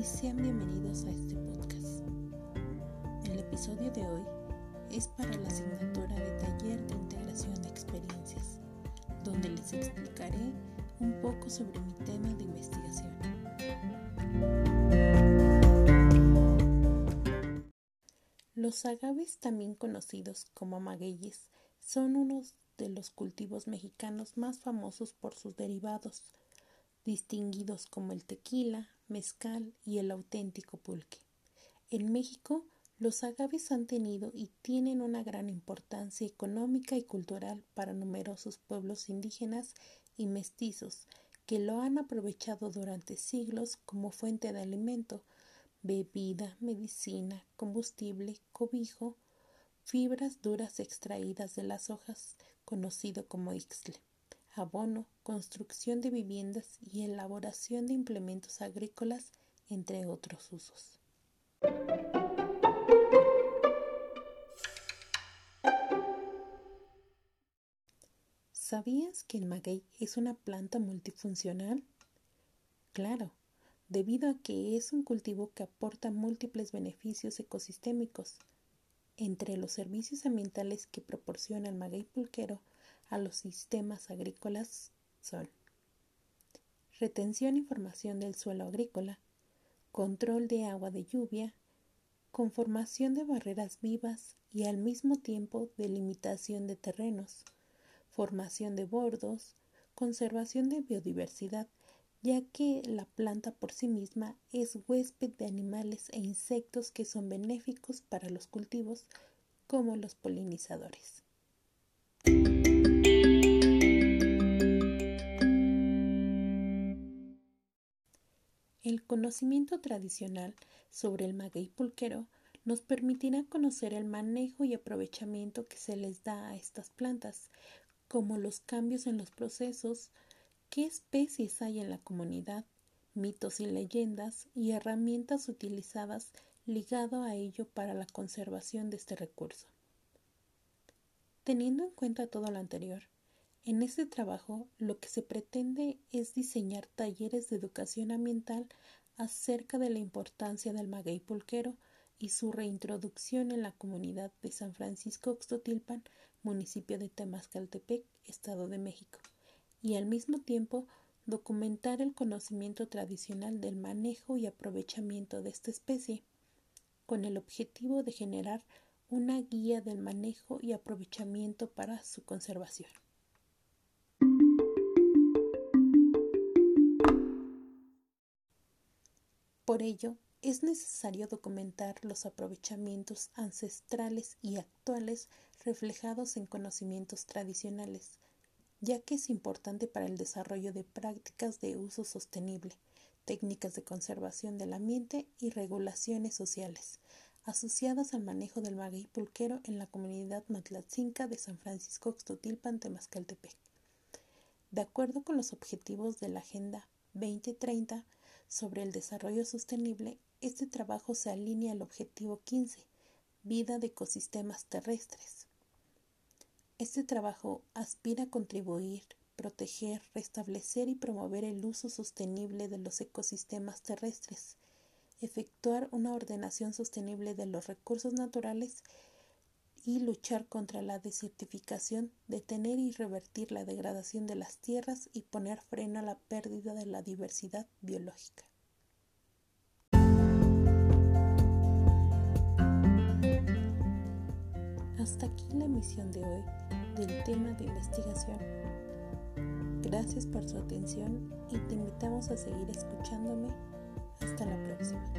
y sean bienvenidos a este podcast. El episodio de hoy es para la asignatura de taller de integración de experiencias, donde les explicaré un poco sobre mi tema de investigación. Los agaves, también conocidos como magueyes, son unos de los cultivos mexicanos más famosos por sus derivados, distinguidos como el tequila, mezcal y el auténtico pulque. En México, los agaves han tenido y tienen una gran importancia económica y cultural para numerosos pueblos indígenas y mestizos que lo han aprovechado durante siglos como fuente de alimento, bebida, medicina, combustible, cobijo, fibras duras extraídas de las hojas, conocido como ixtle abono, construcción de viviendas y elaboración de implementos agrícolas, entre otros usos. ¿Sabías que el maguey es una planta multifuncional? Claro, debido a que es un cultivo que aporta múltiples beneficios ecosistémicos. Entre los servicios ambientales que proporciona el maguey pulquero a los sistemas agrícolas son retención y formación del suelo agrícola, control de agua de lluvia, conformación de barreras vivas y al mismo tiempo delimitación de terrenos, formación de bordos, conservación de biodiversidad, ya que la planta por sí misma es huésped de animales e insectos que son benéficos para los cultivos como los polinizadores. El conocimiento tradicional sobre el maguey pulquero nos permitirá conocer el manejo y aprovechamiento que se les da a estas plantas, como los cambios en los procesos, qué especies hay en la comunidad, mitos y leyendas y herramientas utilizadas ligado a ello para la conservación de este recurso. Teniendo en cuenta todo lo anterior, en este trabajo lo que se pretende es diseñar talleres de educación ambiental acerca de la importancia del maguey pulquero y su reintroducción en la comunidad de San Francisco Oxtotilpan, municipio de Temascaltepec, Estado de México, y al mismo tiempo documentar el conocimiento tradicional del manejo y aprovechamiento de esta especie, con el objetivo de generar una guía del manejo y aprovechamiento para su conservación. Por ello, es necesario documentar los aprovechamientos ancestrales y actuales reflejados en conocimientos tradicionales, ya que es importante para el desarrollo de prácticas de uso sostenible, técnicas de conservación del ambiente y regulaciones sociales, asociadas al manejo del maguey pulquero en la comunidad matlatzinca de San Francisco Xtotilpan, Temascaltepec. De acuerdo con los objetivos de la Agenda 2030, sobre el desarrollo sostenible, este trabajo se alinea al objetivo 15, vida de ecosistemas terrestres. Este trabajo aspira a contribuir, proteger, restablecer y promover el uso sostenible de los ecosistemas terrestres, efectuar una ordenación sostenible de los recursos naturales y luchar contra la desertificación, detener y revertir la degradación de las tierras y poner freno a la pérdida de la diversidad biológica. Hasta aquí la emisión de hoy del tema de investigación. Gracias por su atención y te invitamos a seguir escuchándome. Hasta la próxima.